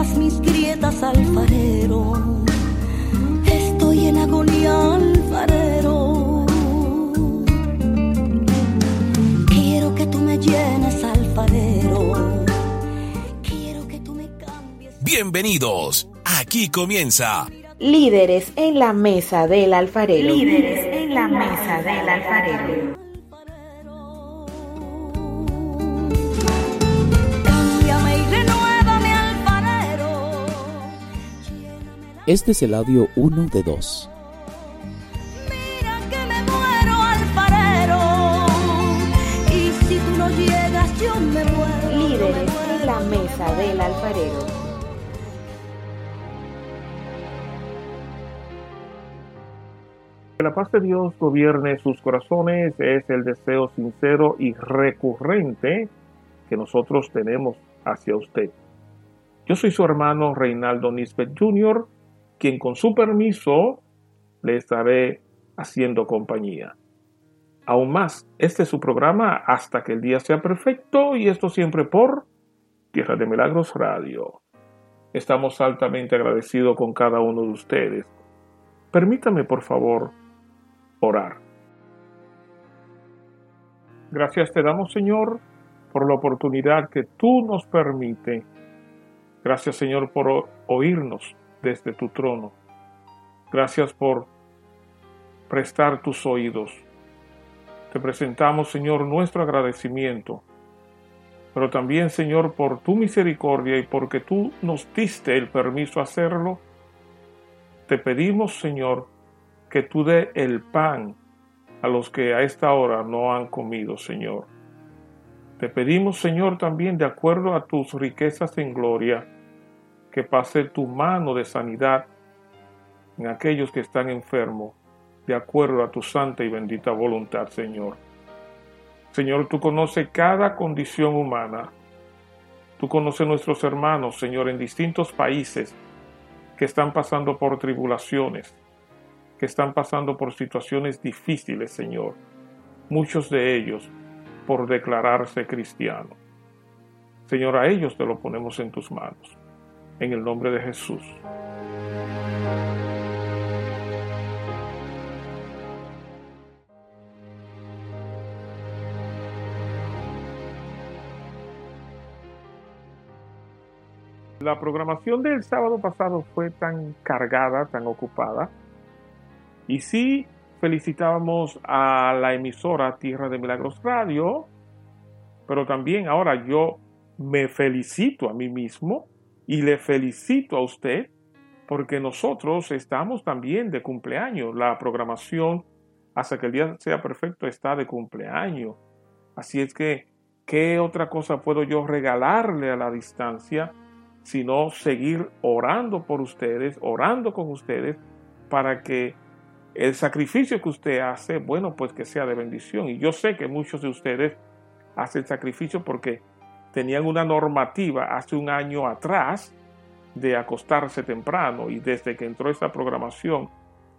todas mis grietas, alfarero. Estoy en agonía, alfarero. Quiero que tú me llenes, alfarero. Quiero que tú me cambies. Bienvenidos. Aquí comienza Líderes en la mesa del alfarero. Líderes en la mesa del alfarero. Este es el audio 1 de 2. Mira que me muero, alfarero. Y si tú no llegas, yo me muero. Líderes en la mesa del alfarero. Que la paz de Dios gobierne sus corazones es el deseo sincero y recurrente que nosotros tenemos hacia usted. Yo soy su hermano Reinaldo Nisbet Jr., quien con su permiso le estaré haciendo compañía. Aún más, este es su programa hasta que el día sea perfecto y esto siempre por Tierra de Milagros Radio. Estamos altamente agradecidos con cada uno de ustedes. Permítame, por favor, orar. Gracias te damos, Señor, por la oportunidad que tú nos permite. Gracias, Señor, por oírnos desde tu trono. Gracias por prestar tus oídos. Te presentamos, Señor, nuestro agradecimiento, pero también, Señor, por tu misericordia y porque tú nos diste el permiso a hacerlo. Te pedimos, Señor, que tú dé el pan a los que a esta hora no han comido, Señor. Te pedimos, Señor, también de acuerdo a tus riquezas en gloria, que pase tu mano de sanidad en aquellos que están enfermos, de acuerdo a tu santa y bendita voluntad, Señor. Señor, tú conoces cada condición humana. Tú conoces nuestros hermanos, Señor, en distintos países que están pasando por tribulaciones, que están pasando por situaciones difíciles, Señor. Muchos de ellos por declararse cristianos. Señor, a ellos te lo ponemos en tus manos. En el nombre de Jesús. La programación del sábado pasado fue tan cargada, tan ocupada. Y sí, felicitábamos a la emisora Tierra de Milagros Radio, pero también ahora yo me felicito a mí mismo y le felicito a usted porque nosotros estamos también de cumpleaños. La programación hasta que el día sea perfecto está de cumpleaños. Así es que, ¿qué otra cosa puedo yo regalarle a la distancia? sino seguir orando por ustedes, orando con ustedes, para que el sacrificio que usted hace, bueno, pues que sea de bendición. Y yo sé que muchos de ustedes hacen sacrificio porque tenían una normativa hace un año atrás de acostarse temprano y desde que entró esta programación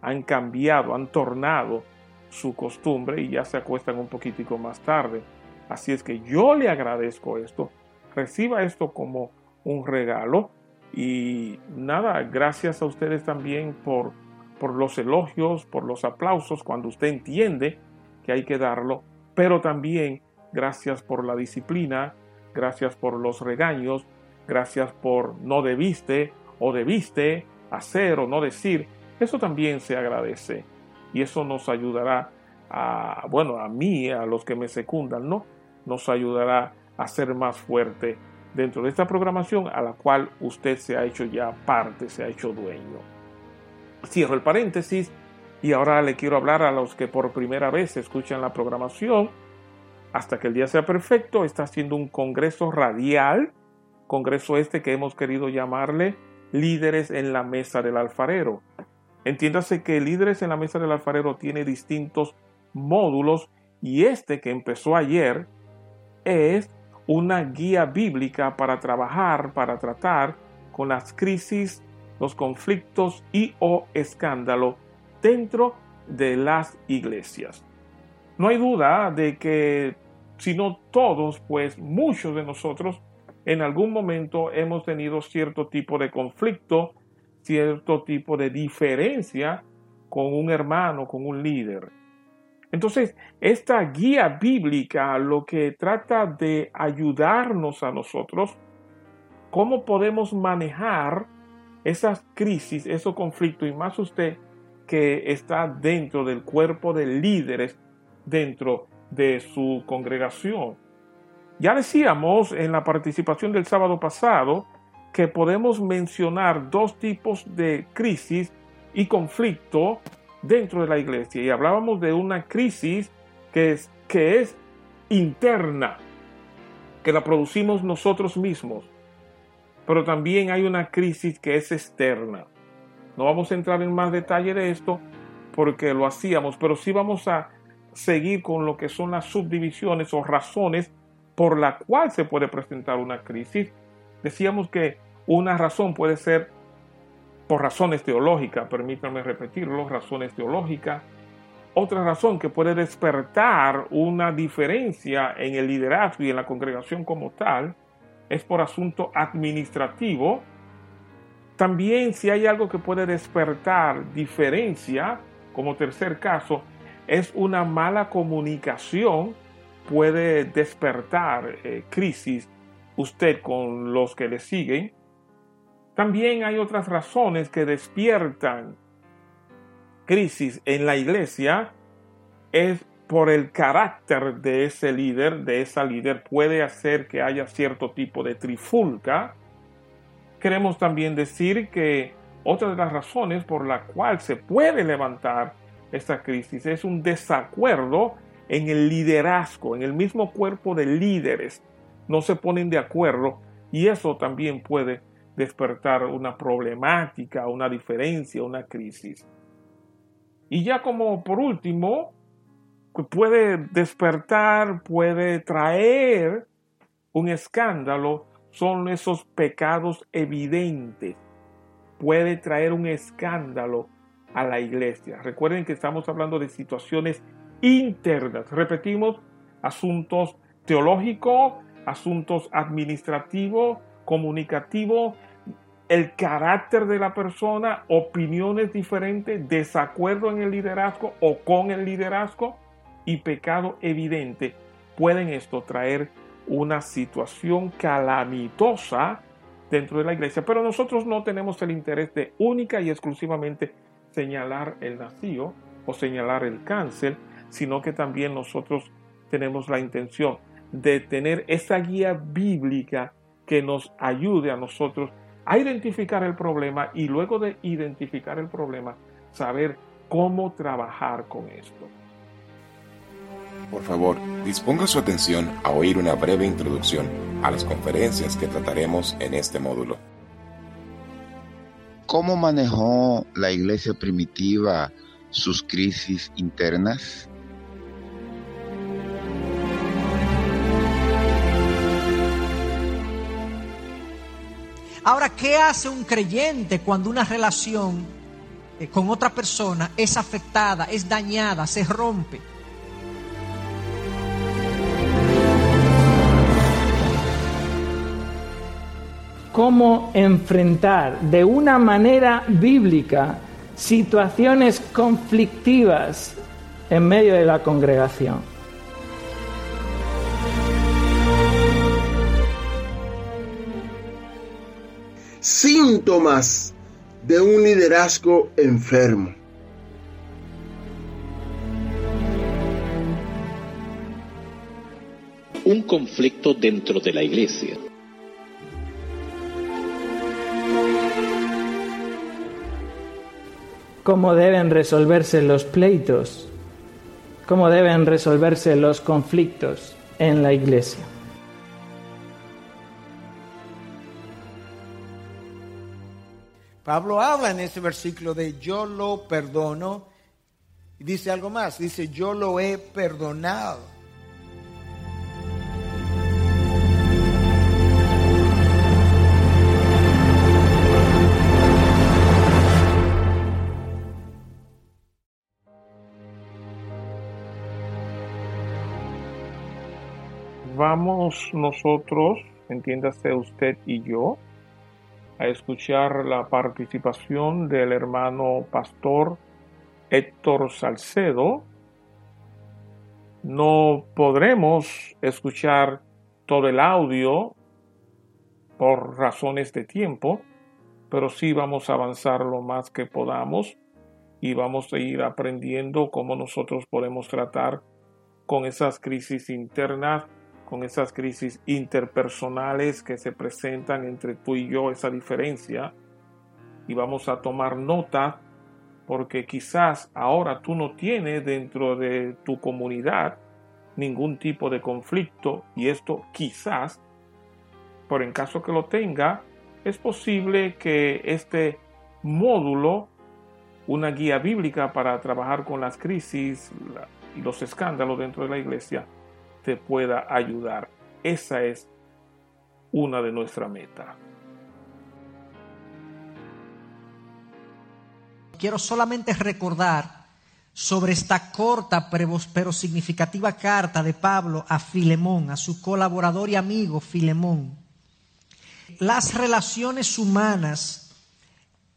han cambiado, han tornado su costumbre y ya se acuestan un poquitico más tarde. Así es que yo le agradezco esto. Reciba esto como un regalo. Y nada, gracias a ustedes también por, por los elogios, por los aplausos, cuando usted entiende que hay que darlo, pero también gracias por la disciplina, gracias por los regaños, gracias por no debiste o debiste hacer o no decir. Eso también se agradece y eso nos ayudará a, bueno, a mí, a los que me secundan, ¿no? Nos ayudará a ser más fuerte dentro de esta programación a la cual usted se ha hecho ya parte, se ha hecho dueño. Cierro el paréntesis y ahora le quiero hablar a los que por primera vez escuchan la programación. Hasta que el día sea perfecto, está haciendo un congreso radial, congreso este que hemos querido llamarle Líderes en la Mesa del Alfarero. Entiéndase que Líderes en la Mesa del Alfarero tiene distintos módulos y este que empezó ayer es una guía bíblica para trabajar, para tratar con las crisis, los conflictos y o escándalo dentro de las iglesias. No hay duda de que, si no todos, pues muchos de nosotros en algún momento hemos tenido cierto tipo de conflicto, cierto tipo de diferencia con un hermano, con un líder. Entonces, esta guía bíblica lo que trata de ayudarnos a nosotros, cómo podemos manejar esas crisis, esos conflictos, y más usted que está dentro del cuerpo de líderes, dentro de su congregación. Ya decíamos en la participación del sábado pasado que podemos mencionar dos tipos de crisis y conflicto dentro de la iglesia. Y hablábamos de una crisis que es, que es interna, que la producimos nosotros mismos. Pero también hay una crisis que es externa. No vamos a entrar en más detalle de esto porque lo hacíamos, pero sí vamos a seguir con lo que son las subdivisiones o razones por la cual se puede presentar una crisis. Decíamos que una razón puede ser por razones teológicas, permítanme repetirlo, razones teológicas. Otra razón que puede despertar una diferencia en el liderazgo y en la congregación como tal es por asunto administrativo. También si hay algo que puede despertar diferencia, como tercer caso, es una mala comunicación puede despertar eh, crisis usted con los que le siguen. También hay otras razones que despiertan crisis en la iglesia. Es por el carácter de ese líder, de esa líder, puede hacer que haya cierto tipo de trifulca. Queremos también decir que otra de las razones por la cual se puede levantar esta crisis es un desacuerdo en el liderazgo, en el mismo cuerpo de líderes, no se ponen de acuerdo y eso también puede despertar una problemática, una diferencia, una crisis. Y ya como por último, puede despertar, puede traer un escándalo, son esos pecados evidentes. Puede traer un escándalo a la iglesia. Recuerden que estamos hablando de situaciones internas. Repetimos, asuntos teológicos, asuntos administrativos, comunicativos, el carácter de la persona, opiniones diferentes, desacuerdo en el liderazgo o con el liderazgo y pecado evidente. Pueden esto traer una situación calamitosa dentro de la iglesia, pero nosotros no tenemos el interés de única y exclusivamente señalar el nacido o señalar el cáncer, sino que también nosotros tenemos la intención de tener esa guía bíblica que nos ayude a nosotros a identificar el problema y luego de identificar el problema, saber cómo trabajar con esto. Por favor, disponga su atención a oír una breve introducción a las conferencias que trataremos en este módulo. ¿Cómo manejó la iglesia primitiva sus crisis internas? Ahora, ¿qué hace un creyente cuando una relación eh, con otra persona es afectada, es dañada, se rompe? Cómo enfrentar de una manera bíblica situaciones conflictivas en medio de la congregación. síntomas de un liderazgo enfermo. Un conflicto dentro de la iglesia. ¿Cómo deben resolverse los pleitos? ¿Cómo deben resolverse los conflictos en la iglesia? Pablo habla en ese versículo de yo lo perdono y dice algo más, dice yo lo he perdonado. Vamos nosotros entiéndase usted y yo, a escuchar la participación del hermano pastor Héctor Salcedo. No podremos escuchar todo el audio por razones de tiempo, pero sí vamos a avanzar lo más que podamos y vamos a ir aprendiendo cómo nosotros podemos tratar con esas crisis internas, con esas crisis interpersonales que se presentan entre tú y yo, esa diferencia. Y vamos a tomar nota porque quizás ahora tú no tienes dentro de tu comunidad ningún tipo de conflicto y esto quizás, por en caso que lo tenga, es posible que este módulo, una guía bíblica para trabajar con las crisis y los escándalos dentro de la iglesia, te pueda ayudar. Esa es una de nuestras metas. Quiero solamente recordar sobre esta corta pero significativa carta de Pablo a Filemón, a su colaborador y amigo Filemón. Las relaciones humanas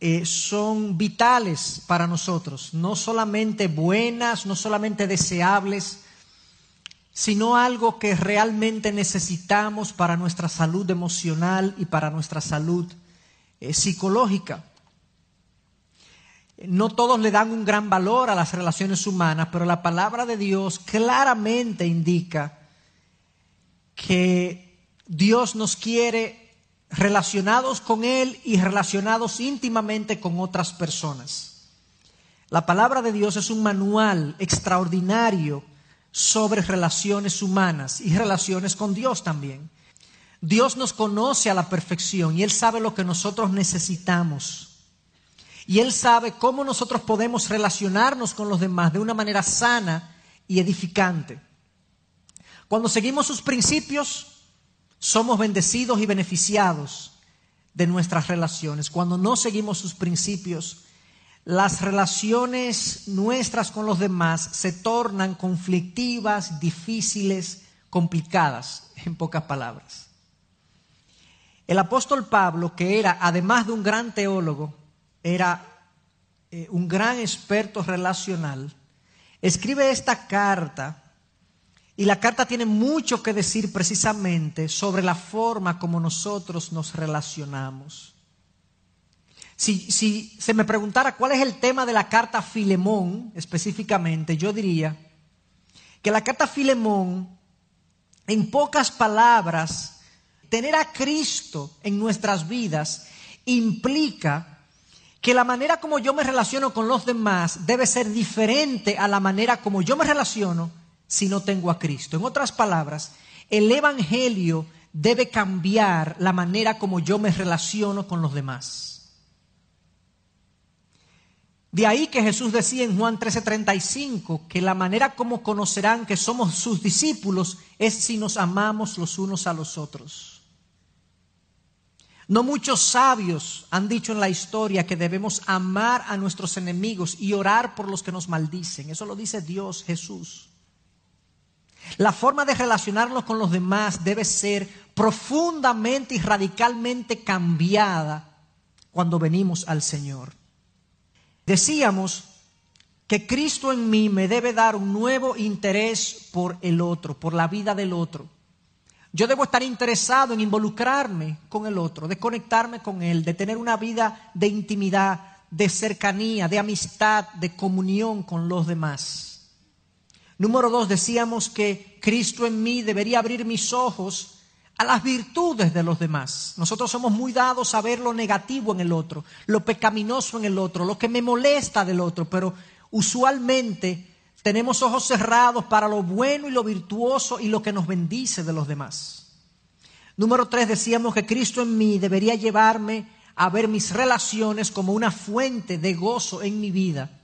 eh, son vitales para nosotros, no solamente buenas, no solamente deseables, sino algo que realmente necesitamos para nuestra salud emocional y para nuestra salud eh, psicológica. No todos le dan un gran valor a las relaciones humanas, pero la palabra de Dios claramente indica que Dios nos quiere relacionados con Él y relacionados íntimamente con otras personas. La palabra de Dios es un manual extraordinario sobre relaciones humanas y relaciones con Dios también. Dios nos conoce a la perfección y Él sabe lo que nosotros necesitamos. Y Él sabe cómo nosotros podemos relacionarnos con los demás de una manera sana y edificante. Cuando seguimos sus principios, somos bendecidos y beneficiados de nuestras relaciones. Cuando no seguimos sus principios, las relaciones nuestras con los demás se tornan conflictivas, difíciles, complicadas, en pocas palabras. El apóstol Pablo, que era, además de un gran teólogo, era eh, un gran experto relacional, escribe esta carta y la carta tiene mucho que decir precisamente sobre la forma como nosotros nos relacionamos. Si, se me preguntara cuál es el tema de la carta Filemón específicamente, yo diría que la carta Filemón, en pocas palabras, tener a Cristo en nuestras vidas implica que la manera como yo me relaciono con los demás debe ser diferente a la manera como yo me relaciono si no tengo a Cristo. En otras palabras, el Evangelio debe cambiar la manera como yo me relaciono con los demás. De ahí que Jesús decía en Juan 13:35 que la manera como conocerán que somos sus discípulos es si nos amamos los unos a los otros. No muchos sabios han dicho en la historia que debemos amar a nuestros enemigos y orar por los que nos maldicen. Eso lo dice Dios, Jesús. La forma de relacionarnos con los demás debe ser profundamente y radicalmente cambiada cuando venimos al Señor. Decíamos que Cristo en mí me debe dar un nuevo interés por el otro, por la vida del otro. Yo debo estar interesado en involucrarme con el otro, de conectarme con él, de tener una vida de intimidad, de cercanía, de amistad, de comunión con los demás. Número dos, decíamos que Cristo en mí debería abrir mis ojos a las virtudes de los demás. Nosotros somos muy dados a ver lo negativo en el otro, lo pecaminoso en el otro, lo que me molesta del otro, pero usualmente tenemos ojos cerrados para lo bueno y lo virtuoso y lo que nos bendice de los demás. Número tres, decíamos que Cristo en mí debería llevarme a ver mis relaciones como una fuente de gozo en mi vida.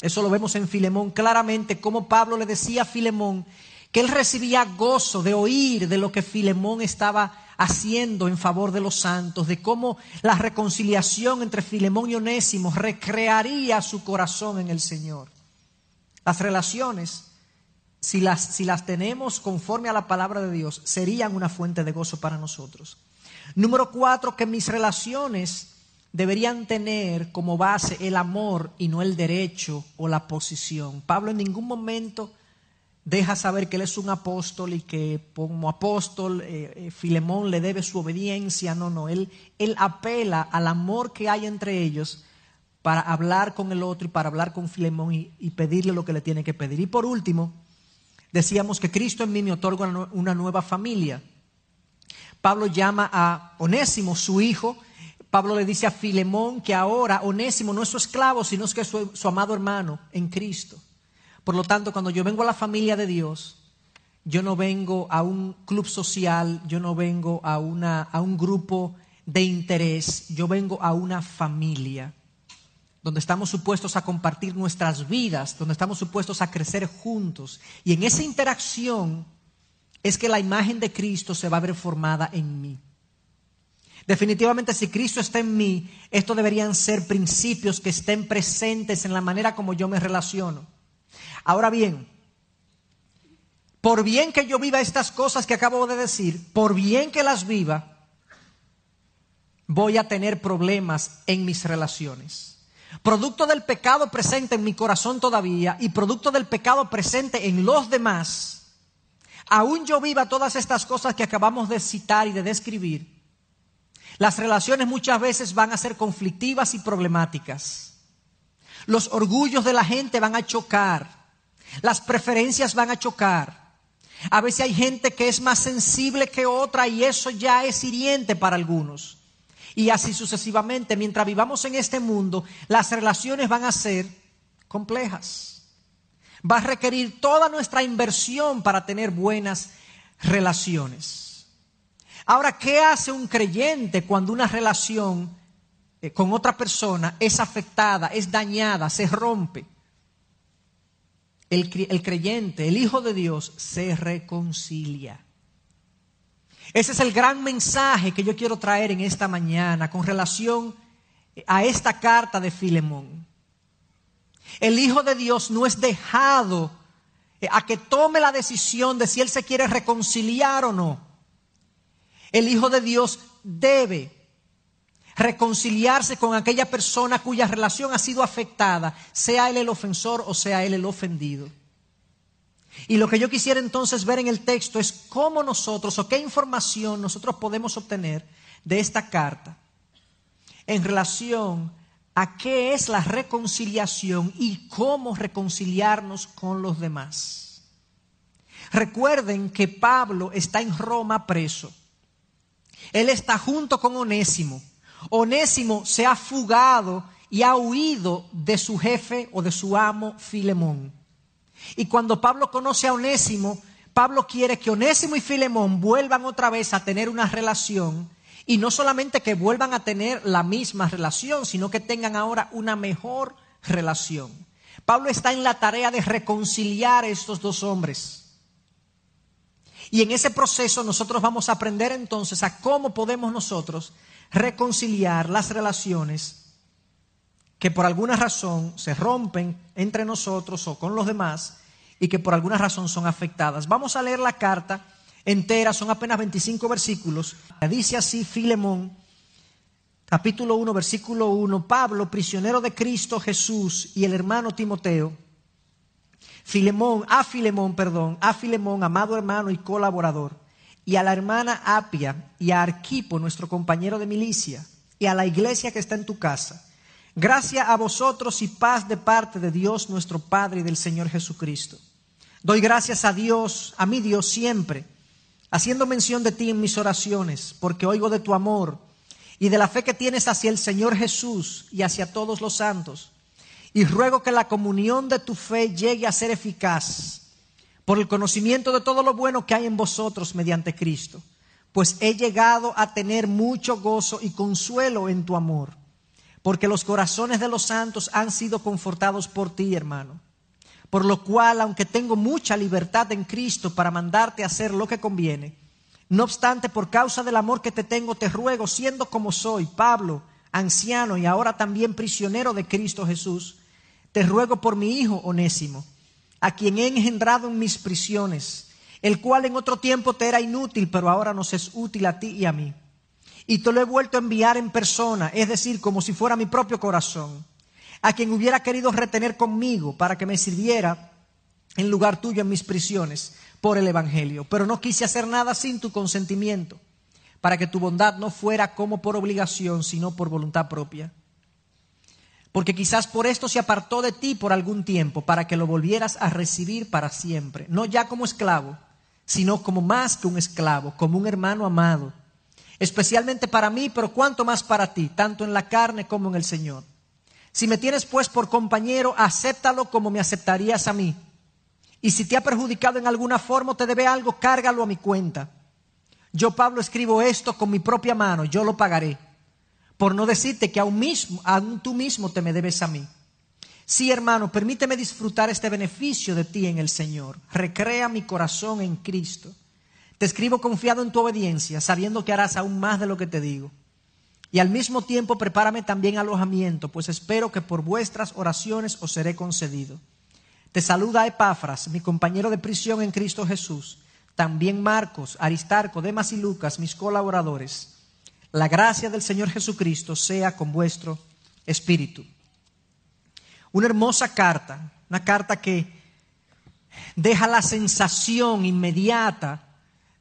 Eso lo vemos en Filemón claramente, como Pablo le decía a Filemón que él recibía gozo de oír de lo que Filemón estaba haciendo en favor de los santos, de cómo la reconciliación entre Filemón y Onésimo recrearía su corazón en el Señor. Las relaciones si las, si las tenemos conforme a la palabra de Dios, serían una fuente de gozo para nosotros. Número cuatro, que mis relaciones deberían tener como base el amor y no el derecho o la posición. Pablo en ningún momento deja saber que él es un apóstol y que como apóstol eh, eh, Filemón le debe su obediencia. No, no, él, él apela al amor que hay entre ellos para hablar con el otro y para hablar con Filemón y, pedirle lo que le tiene que pedir. Y por último, decíamos que Cristo en mí me otorga una nueva familia. Pablo llama a Onésimo, su hijo. Pablo le dice a Filemón que ahora Onésimo no es su esclavo, sino que es su amado hermano en Cristo. Por lo tanto, cuando yo vengo a la familia de Dios, yo no vengo a un club social, yo no vengo a, una, a un grupo de interés, yo vengo a una familia donde estamos supuestos a compartir nuestras vidas, donde estamos supuestos a crecer juntos. Y en esa interacción es que la imagen de Cristo se va a ver formada en mí. Definitivamente si Cristo está en mí, estos deberían ser principios que estén presentes en la manera como yo me relaciono. Ahora bien, por bien que yo viva estas cosas que acabo de decir, por bien que las viva, voy a tener problemas en mis relaciones. Producto del pecado presente en mi corazón todavía y producto del pecado presente en los demás, aún yo viva todas estas cosas que acabamos de citar y de describir, las relaciones muchas veces van a ser conflictivas y problemáticas. Los orgullos de la gente van a chocar. Las preferencias van a chocar. A veces hay gente que es más sensible que otra y eso ya es hiriente para algunos. Y así sucesivamente, mientras vivamos en este mundo, las relaciones van a ser complejas. Va a requerir toda nuestra inversión para tener buenas relaciones. Ahora, ¿qué hace un creyente cuando una relación eh, con otra persona es afectada, es dañada, se rompe? El, el creyente, el Hijo de Dios, se reconcilia. Ese es el gran mensaje que yo quiero traer en esta mañana con relación a esta carta de Filemón. El Hijo de Dios no es dejado eh, a que tome la decisión de si Él se quiere reconciliar o no. El Hijo de Dios debe reconciliarse con aquella persona cuya relación ha sido afectada, sea Él el ofensor o sea Él el ofendido. Y lo que yo quisiera entonces ver en el texto es cómo nosotros o qué información nosotros podemos obtener de esta carta en relación a qué es la reconciliación y cómo reconciliarnos con los demás. Recuerden que Pablo está en Roma preso. Él está junto con Onésimo. Onésimo se ha fugado y ha huido de su jefe o de su amo Filemón. Y cuando Pablo conoce a Onésimo, Pablo quiere que Onésimo y Filemón vuelvan otra vez a tener una relación y no solamente que vuelvan a tener la misma relación, sino que tengan ahora una mejor relación. Pablo está en la tarea de reconciliar a estos dos hombres. Y en ese proceso nosotros vamos a aprender entonces a cómo podemos nosotros reconciliar las relaciones que por alguna razón se rompen entre nosotros o con los demás y que por alguna razón son afectadas. Vamos a leer la carta entera, son apenas 25 versículos. Dice así Filemón, capítulo 1, versículo 1, Pablo, prisionero de Cristo Jesús y el hermano Timoteo, Filemón, a Filemón, perdón, a Filemón, amado hermano y colaborador, y a la hermana Apia y a Arquipo, nuestro compañero de milicia, y a la iglesia que está en tu casa Gracia a vosotros y paz de parte de Dios nuestro Padre y del Señor Jesucristo. Doy gracias a Dios, a mi Dios siempre, haciendo mención de ti en mis oraciones, porque oigo de tu amor y de la fe que tienes hacia el Señor Jesús y hacia todos los santos. Y ruego que la comunión de tu fe llegue a ser eficaz por el conocimiento de todo lo bueno que hay en vosotros mediante Cristo, pues he llegado a tener mucho gozo y consuelo en tu amor porque los corazones de los santos han sido confortados por ti, hermano. Por lo cual, aunque tengo mucha libertad en Cristo para mandarte a hacer lo que conviene, no obstante, por causa del amor que te tengo, te ruego, siendo como soy, Pablo, anciano y ahora también prisionero de Cristo Jesús, te ruego por mi hijo onésimo, a quien he engendrado en mis prisiones, el cual en otro tiempo te era inútil, pero ahora nos es útil a ti y a mí. Y te lo he vuelto a enviar en persona, es decir, como si fuera mi propio corazón, a quien hubiera querido retener conmigo para que me sirviera en lugar tuyo en mis prisiones por el Evangelio. Pero no quise hacer nada sin tu consentimiento, para que tu bondad no fuera como por obligación, sino por voluntad propia porque quizás por esto se apartó de ti por algún tiempo, para que lo volvieras a recibir para siempre, no ya como esclavo, sino como más que un esclavo, como un hermano amado, especialmente para mí, pero cuanto más para ti, tanto en la carne como en el Señor. Si me tienes pues por compañero, acéptalo como me aceptarías a mí. Y si te ha perjudicado en alguna forma o te debe algo, cárgalo a mi cuenta. Yo, Pablo, escribo esto con mi propia mano, yo lo pagaré por no decirte que aún, mismo, aún tú mismo te me debes a mí. Sí, hermano, permíteme disfrutar este beneficio de ti en el Señor. Recrea mi corazón en Cristo. Te escribo confiado en tu obediencia, sabiendo que harás aún más de lo que te digo. Y al mismo tiempo prepárame también alojamiento, pues espero que por vuestras oraciones os seré concedido. Te saluda Epafras, mi compañero de prisión en Cristo Jesús, también Marcos, Aristarco, Demas y Lucas, mis colaboradores. La gracia del Señor Jesucristo sea con vuestro espíritu. Una hermosa carta, una carta que deja la sensación inmediata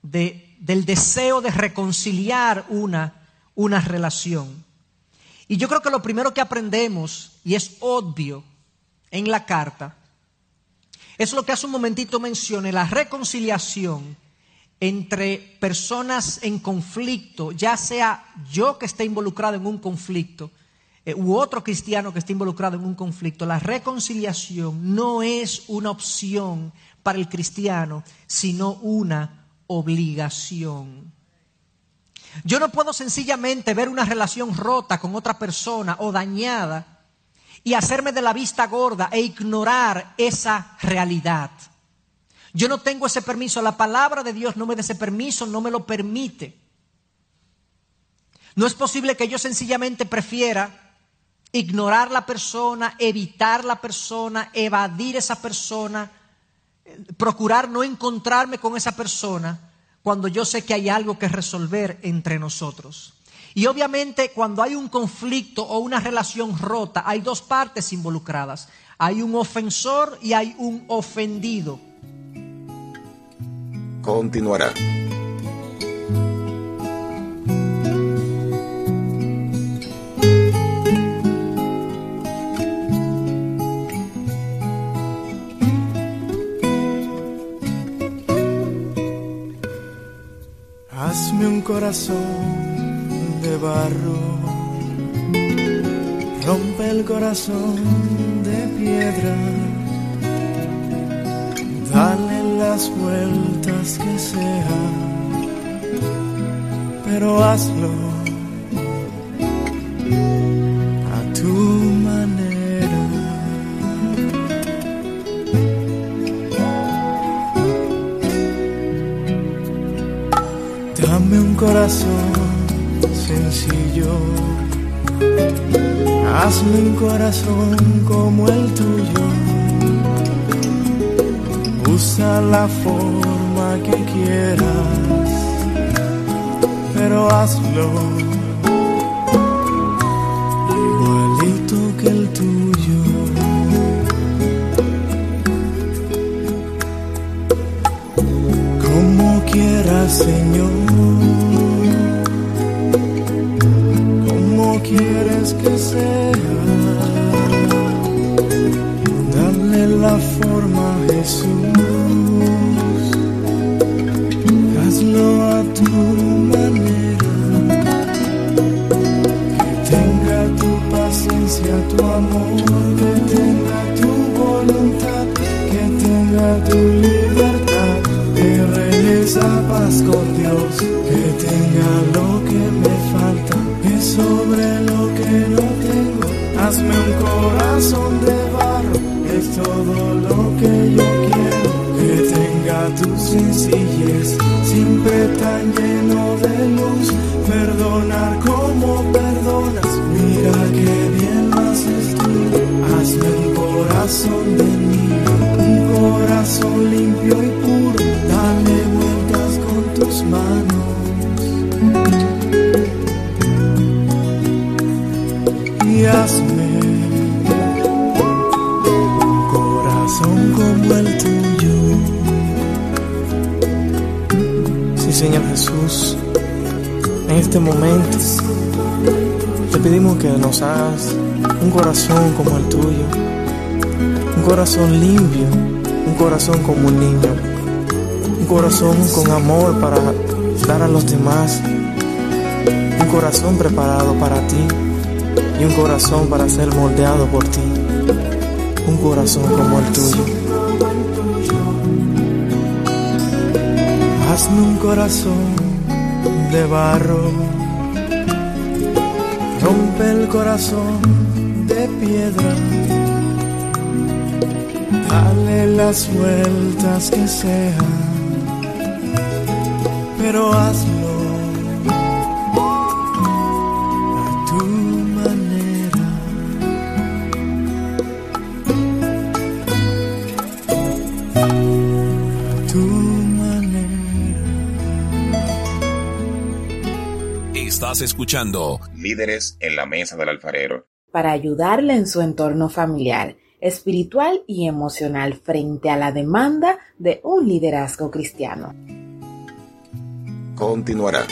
de, del deseo de reconciliar una, una relación. Y yo creo que lo primero que aprendemos, y es obvio en la carta, es lo que hace un momentito mencioné, la reconciliación entre personas en conflicto, ya sea yo que esté involucrado en un conflicto eh, u otro cristiano que esté involucrado en un conflicto, la reconciliación no es una opción para el cristiano, sino una obligación. Yo no puedo sencillamente ver una relación rota con otra persona o dañada y hacerme de la vista gorda e ignorar esa realidad. Yo no tengo ese permiso. La palabra de Dios no me da ese permiso, no me lo permite. No es posible que yo sencillamente prefiera ignorar la persona, evitar la persona, evadir esa persona, procurar no encontrarme con esa persona cuando yo sé que hay algo que resolver entre nosotros. Y obviamente cuando hay un conflicto o una relación rota, hay dos partes involucradas. Hay un ofensor y hay un ofendido continuará. Hazme un corazón de barro, rompe el corazón de piedra, dale las vueltas que sea, pero hazlo a tu manera. Dame un corazón sencillo, hazme un corazón como el tuyo Usa la forma que quieras, pero hazlo igualito que el tuyo. Como quieras, Señor. Como quieres que sea. Momento te pedimos que nos hagas un corazón como el tuyo, un corazón limpio, un corazón como un niño, un corazón con amor para dar a los demás, un corazón preparado para ti y un corazón para ser moldeado por ti, un corazón como el tuyo. Hazme un corazón de barro, rompe el corazón de piedra, dale las vueltas que sean, pero hazlo Estás escuchando Líderes en la mesa del alfarero. para ayudarle en su entorno familiar, espiritual y emocional frente a la demanda de un liderazgo cristiano. Continuará.